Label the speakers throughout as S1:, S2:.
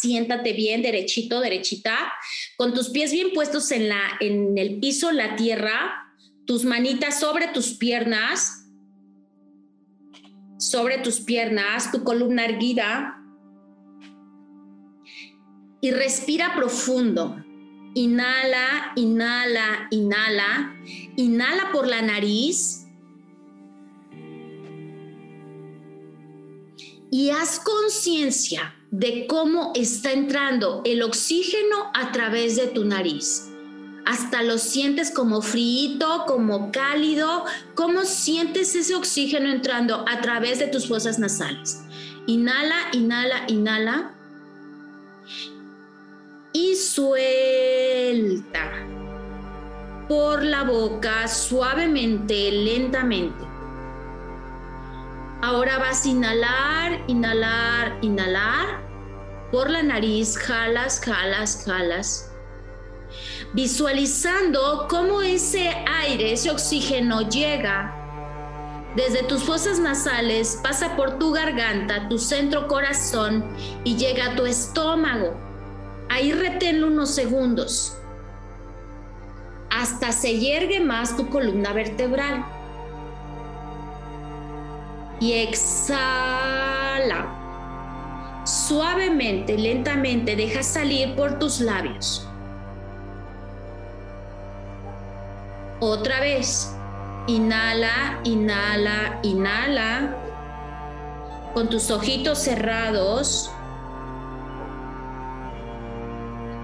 S1: siéntate bien, derechito, derechita, con tus pies bien puestos en, la, en el piso, la tierra, tus manitas sobre tus piernas, sobre tus piernas, tu columna erguida. Y respira profundo. Inhala, inhala, inhala. Inhala por la nariz. Y haz conciencia de cómo está entrando el oxígeno a través de tu nariz hasta lo sientes como frío, como cálido, cómo sientes ese oxígeno entrando a través de tus fosas nasales. Inhala, inhala, inhala. Y suelta por la boca suavemente, lentamente. Ahora vas a inhalar, inhalar, inhalar. Por la nariz, jalas, jalas, jalas visualizando cómo ese aire, ese oxígeno llega desde tus fosas nasales, pasa por tu garganta, tu centro corazón y llega a tu estómago. Ahí reténlo unos segundos hasta se yergue más tu columna vertebral. Y exhala. Suavemente, lentamente, deja salir por tus labios. Otra vez. Inhala, inhala, inhala. Con tus ojitos cerrados.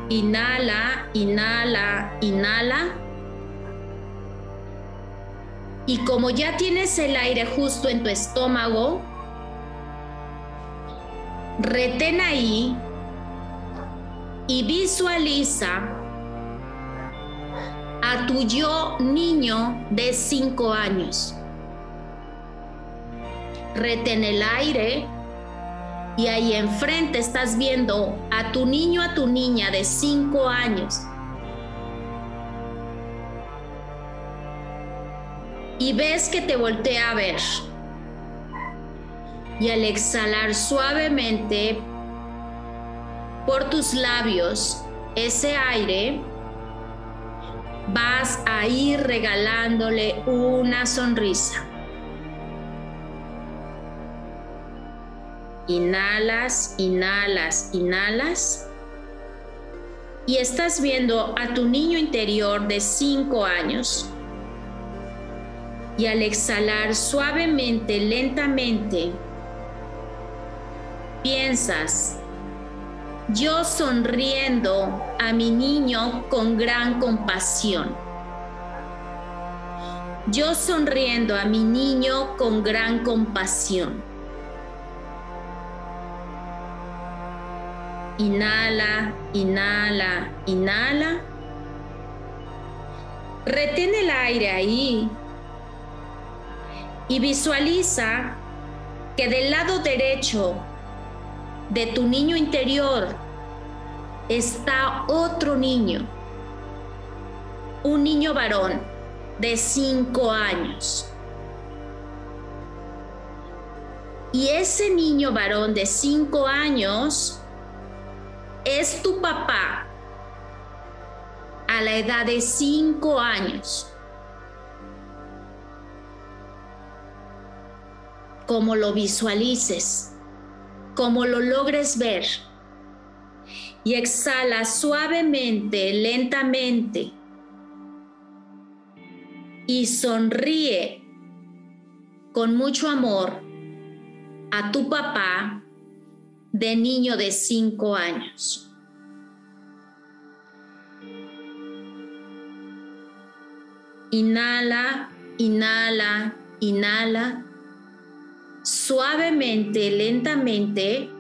S1: Inhala, inhala, inhala. Y como ya tienes el aire justo en tu estómago, retén ahí y visualiza a tu yo niño de 5 años. Retén el aire y ahí enfrente estás viendo a tu niño, a tu niña de 5 años. Y ves que te voltea a ver. Y al exhalar suavemente por tus labios ese aire, vas a ir regalándole una sonrisa. Inhalas, inhalas, inhalas. Y estás viendo a tu niño interior de 5 años. Y al exhalar suavemente, lentamente, piensas yo sonriendo a mi niño con gran compasión. Yo sonriendo a mi niño con gran compasión. Inhala, inhala, inhala. Retén el aire ahí y visualiza que del lado derecho de tu niño interior está otro niño, un niño varón de cinco años. Y ese niño varón de cinco años es tu papá a la edad de cinco años. Como lo visualices como lo logres ver. Y exhala suavemente, lentamente. Y sonríe con mucho amor a tu papá de niño de cinco años. Inhala, inhala, inhala suavemente, lentamente,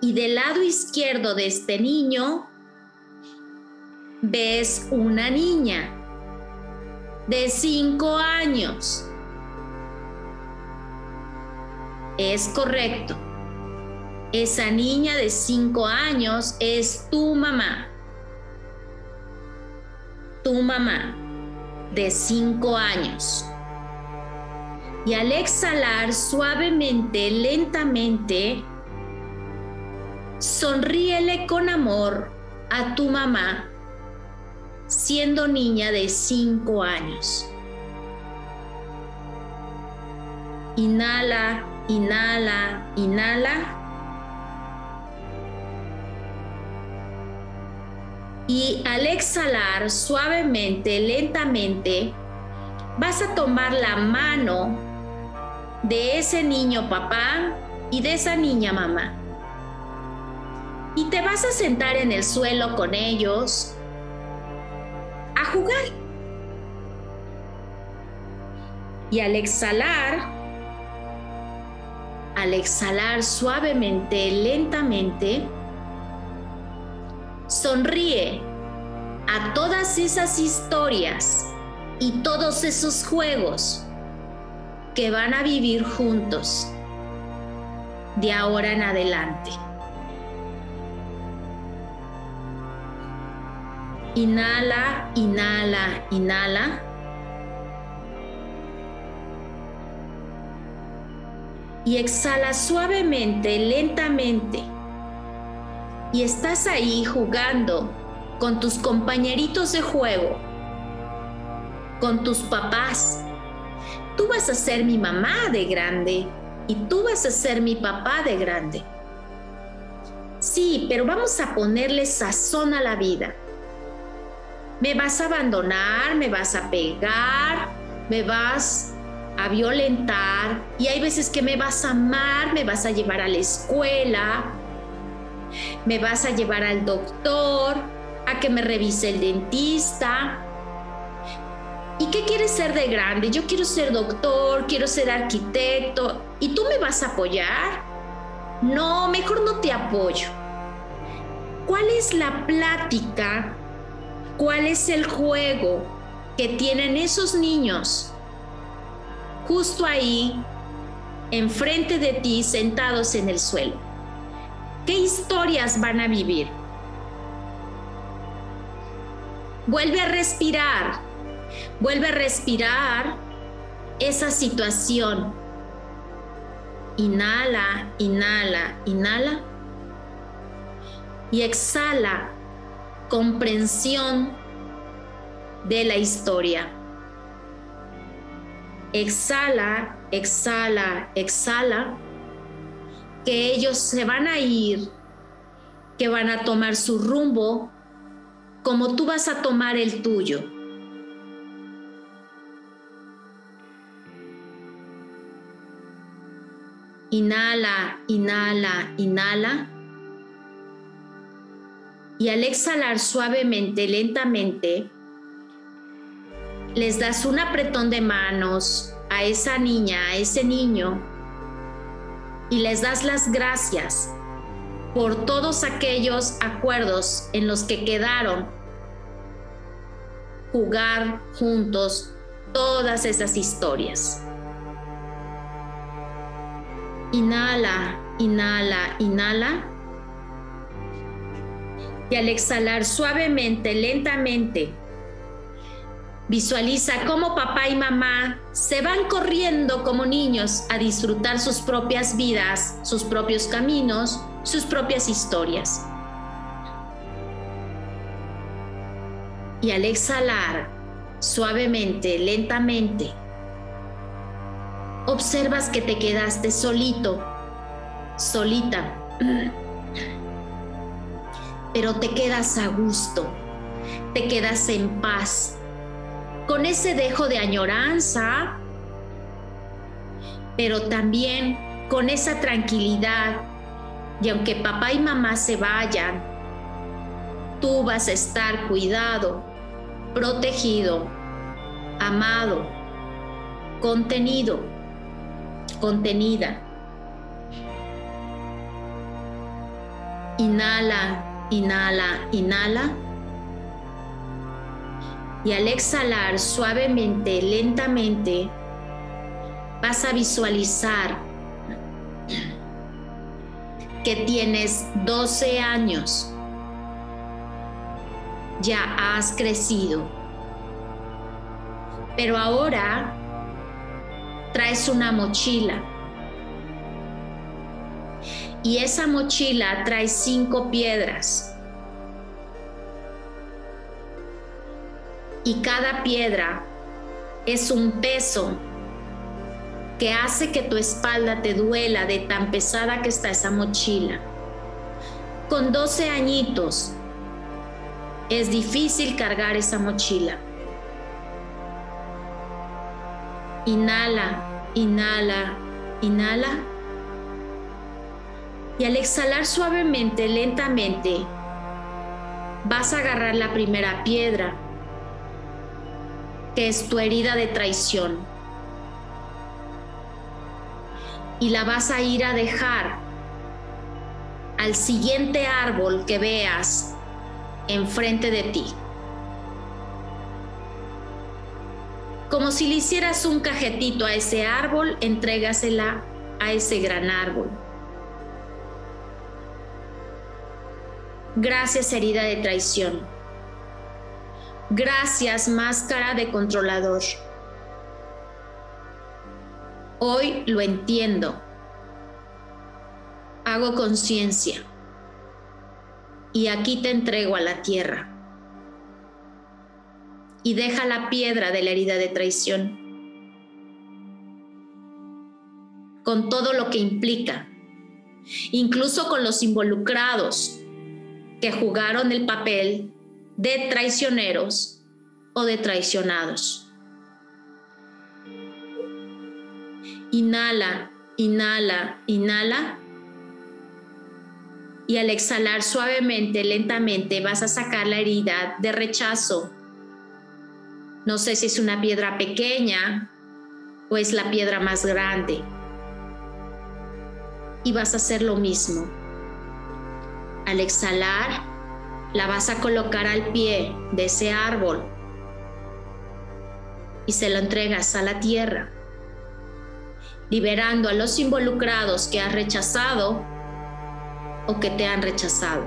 S1: y del lado izquierdo de este niño ves una niña de cinco años. Es correcto. Esa niña de cinco años es tu mamá. Tu mamá de cinco años. Y al exhalar suavemente, lentamente, sonríele con amor a tu mamá siendo niña de 5 años. Inhala, inhala, inhala. Y al exhalar suavemente, lentamente, vas a tomar la mano de ese niño papá y de esa niña mamá. Y te vas a sentar en el suelo con ellos a jugar. Y al exhalar, al exhalar suavemente, lentamente, sonríe a todas esas historias y todos esos juegos que van a vivir juntos de ahora en adelante. Inhala, inhala, inhala. Y exhala suavemente, lentamente. Y estás ahí jugando con tus compañeritos de juego, con tus papás. Tú vas a ser mi mamá de grande y tú vas a ser mi papá de grande. Sí, pero vamos a ponerle sazón a la vida me vas a abandonar, me vas a pegar, me vas a violentar y hay veces que me vas a amar, me vas a llevar a la escuela, me vas a llevar al doctor, a que me revise el dentista. ¿Y qué quieres ser de grande? Yo quiero ser doctor, quiero ser arquitecto. ¿Y tú me vas a apoyar? No, mejor no te apoyo. ¿Cuál es la plática cuál es el juego que tienen esos niños justo ahí, enfrente de ti, sentados en el suelo. ¿Qué historias van a vivir? Vuelve a respirar, vuelve a respirar esa situación. Inhala, inhala, inhala. Y exhala comprensión de la historia. Exhala, exhala, exhala, que ellos se van a ir, que van a tomar su rumbo como tú vas a tomar el tuyo. Inhala, inhala, inhala y al exhalar suavemente, lentamente, les das un apretón de manos a esa niña, a ese niño, y les das las gracias por todos aquellos acuerdos en los que quedaron jugar juntos todas esas historias. Inhala, inhala, inhala y al exhalar suavemente, lentamente, visualiza cómo papá y mamá se van corriendo como niños a disfrutar sus propias vidas, sus propios caminos, sus propias historias. Y al exhalar suavemente, lentamente, observas que te quedaste solito, solita. Pero te quedas a gusto, te quedas en paz, con ese dejo de añoranza, pero también con esa tranquilidad. Y aunque papá y mamá se vayan, tú vas a estar cuidado, protegido, amado, contenido, contenida. Inhala Inhala, inhala. Y al exhalar suavemente, lentamente, vas a visualizar que tienes 12 años. Ya has crecido. Pero ahora traes una mochila Y esa mochila trae cinco piedras. Y cada piedra es un peso que hace que tu espalda te duela de tan pesada que está esa mochila. Con 12 añitos es difícil cargar esa mochila. Inhala, inhala, inhala. Y al exhalar suavemente, lentamente, vas a agarrar la primera piedra, que es tu herida de traición y la vas a ir a dejar al siguiente árbol que veas enfrente de ti. Como si le hicieras un cajetito a ese árbol, entrégasela a ese gran árbol. Gracias herida de traición. Gracias máscara de controlador. Hoy lo entiendo. Hago conciencia. Y aquí te entrego a la tierra. Y deja la piedra de la herida de traición. Con todo lo que implica. Incluso con los involucrados que jugaron el papel de traicioneros o de traicionados. Inhala, inhala, inhala. Y al exhalar suavemente, lentamente, vas a sacar la herida de rechazo. No sé si es una piedra pequeña o es la piedra más grande. Y vas a hacer lo mismo. Al exhalar, la vas a colocar al pie de ese árbol y se lo entregas a la tierra liberando a los involucrados que has rechazado o que te han rechazado.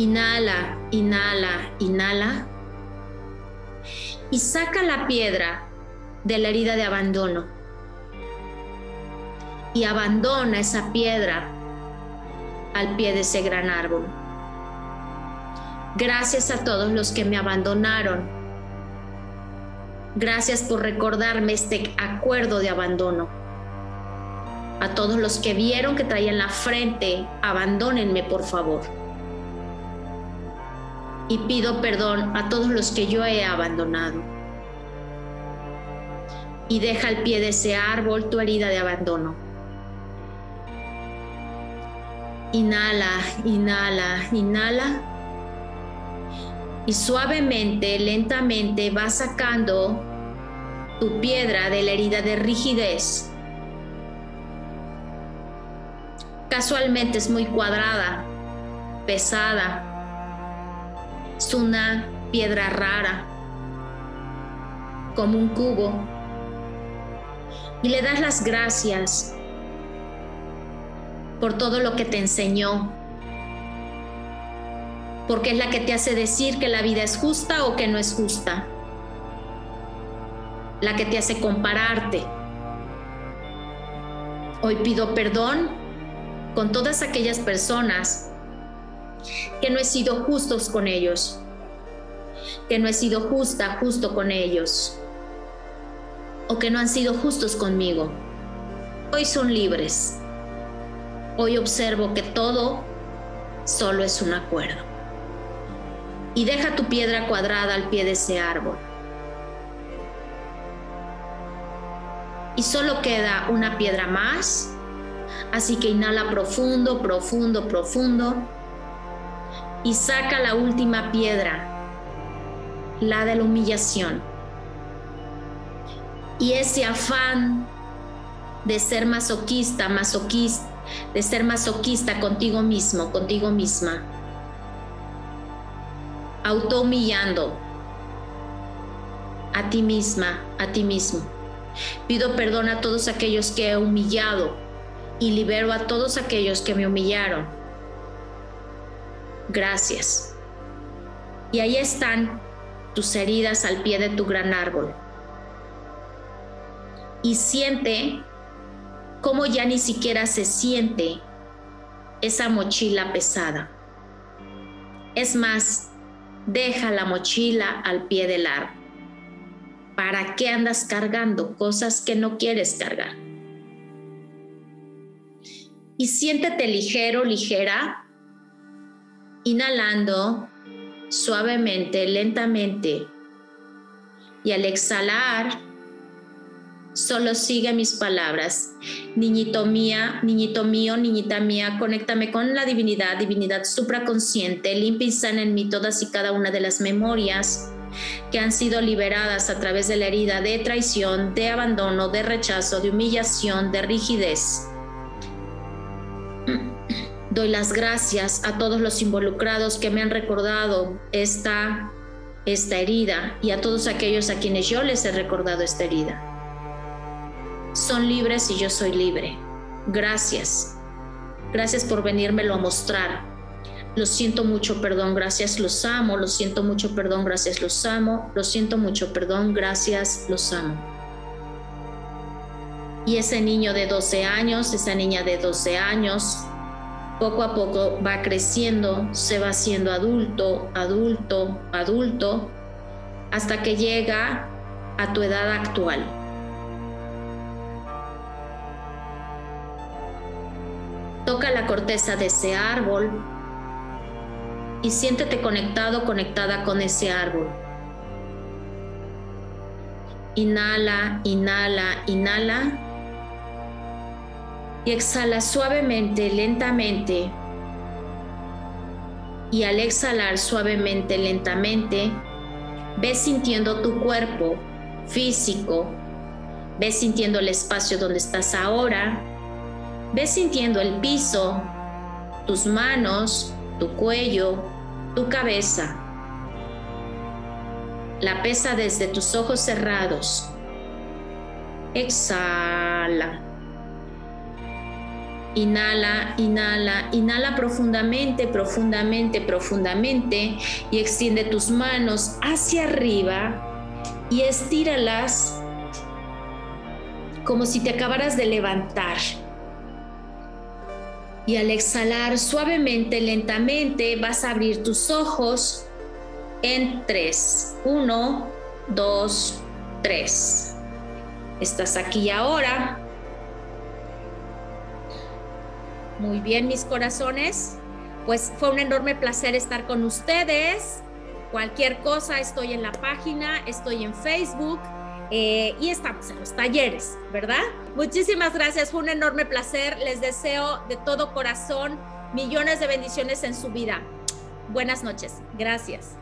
S1: Inhala, inhala, inhala. Y saca la piedra de la herida de abandono. Y abandona esa piedra al pie de ese gran árbol. Gracias a todos los que me abandonaron Gracias por recordarme este acuerdo de abandono. A todos los que vieron que traía en la frente, abandónenme por favor. Y pido perdón a todos los que yo he abandonado. Y deja al pie de ese árbol tu herida de abandono. Inhala, inhala, inhala y suavemente, lentamente vas sacando tu piedra de la herida de rigidez. Casualmente es muy cuadrada, pesada. Es una piedra rara, como un cubo. Y le das las gracias por todo lo que te enseñó, porque es la que te hace decir que la vida es justa o que no es justa, la que te hace compararte. Hoy pido perdón con todas aquellas personas que no he sido justos con ellos, que no he sido justa, justo con ellos, o que no han sido justos conmigo. Hoy son libres. Hoy observo que todo solo es un acuerdo y deja tu piedra cuadrada al pie de ese árbol. Y solo queda una piedra más, así que inhala profundo, profundo, profundo y saca la última piedra, la de la humillación. Y ese afán de ser masoquista, masoquista, de ser masoquista contigo mismo, contigo misma auto-humillando a ti misma, a ti mismo. Pido perdón a todos aquellos que he humillado y libero a todos aquellos que me humillaron. Gracias. Y ahí están tus heridas al pie de tu gran árbol. Y siente cómo ya ni siquiera se siente esa mochila pesada. Es más, deja la mochila al pie del árbol. ¿Para qué andas cargando cosas que no quieres cargar? Y siéntete ligero, ligera, inhalando suavemente, lentamente. Y al exhalar, solo sigue mis palabras. Niñito mía, niñito mío, niñita mía, conéctame con la divinidad, divinidad supraconsciente, limpia y sana en mí todas y cada una de las memorias que han sido liberadas a través de la herida de traición, de abandono, de rechazo, de humillación, de rigidez. Doy las gracias a todos los involucrados que me han recordado esta, esta herida y a todos aquellos a quienes yo les he recordado esta herida. Son libres y yo soy libre. Gracias. Gracias por venírmelo a mostrar. Lo siento mucho, perdón, gracias, los amo. Lo siento mucho, perdón, gracias, los amo. Lo siento mucho, perdón, gracias, los amo. Y ese niño de 12 años, esa niña de 12 años, poco a poco va creciendo, se va haciendo adulto, adulto, adulto, hasta que llega a tu edad actual. Toca la corteza de ese árbol y siéntete conectado, conectada con ese árbol. Inhala, inhala, inhala. Y exhala suavemente, lentamente. Y al exhalar suavemente, lentamente, ves sintiendo tu cuerpo físico, ves sintiendo el espacio donde estás ahora, ves sintiendo el piso, tus manos, tu cuello, tu cabeza. La pesa desde tus ojos cerrados. Exhala. Inhala, inhala, inhala profundamente, profundamente, profundamente y extiende tus manos hacia arriba y estíralas como si te acabaras de levantar y al exhalar suavemente, lentamente, vas a abrir tus ojos en tres. Uno, dos, tres. Estás aquí ahora. Muy bien, mis corazones. Pues fue un enorme placer estar con ustedes. Cualquier cosa, estoy en la página, estoy en Facebook eh, y estamos en los talleres, ¿verdad? Muchísimas gracias, fue un enorme placer. Les deseo de todo corazón millones de bendiciones en su vida. Buenas noches, gracias.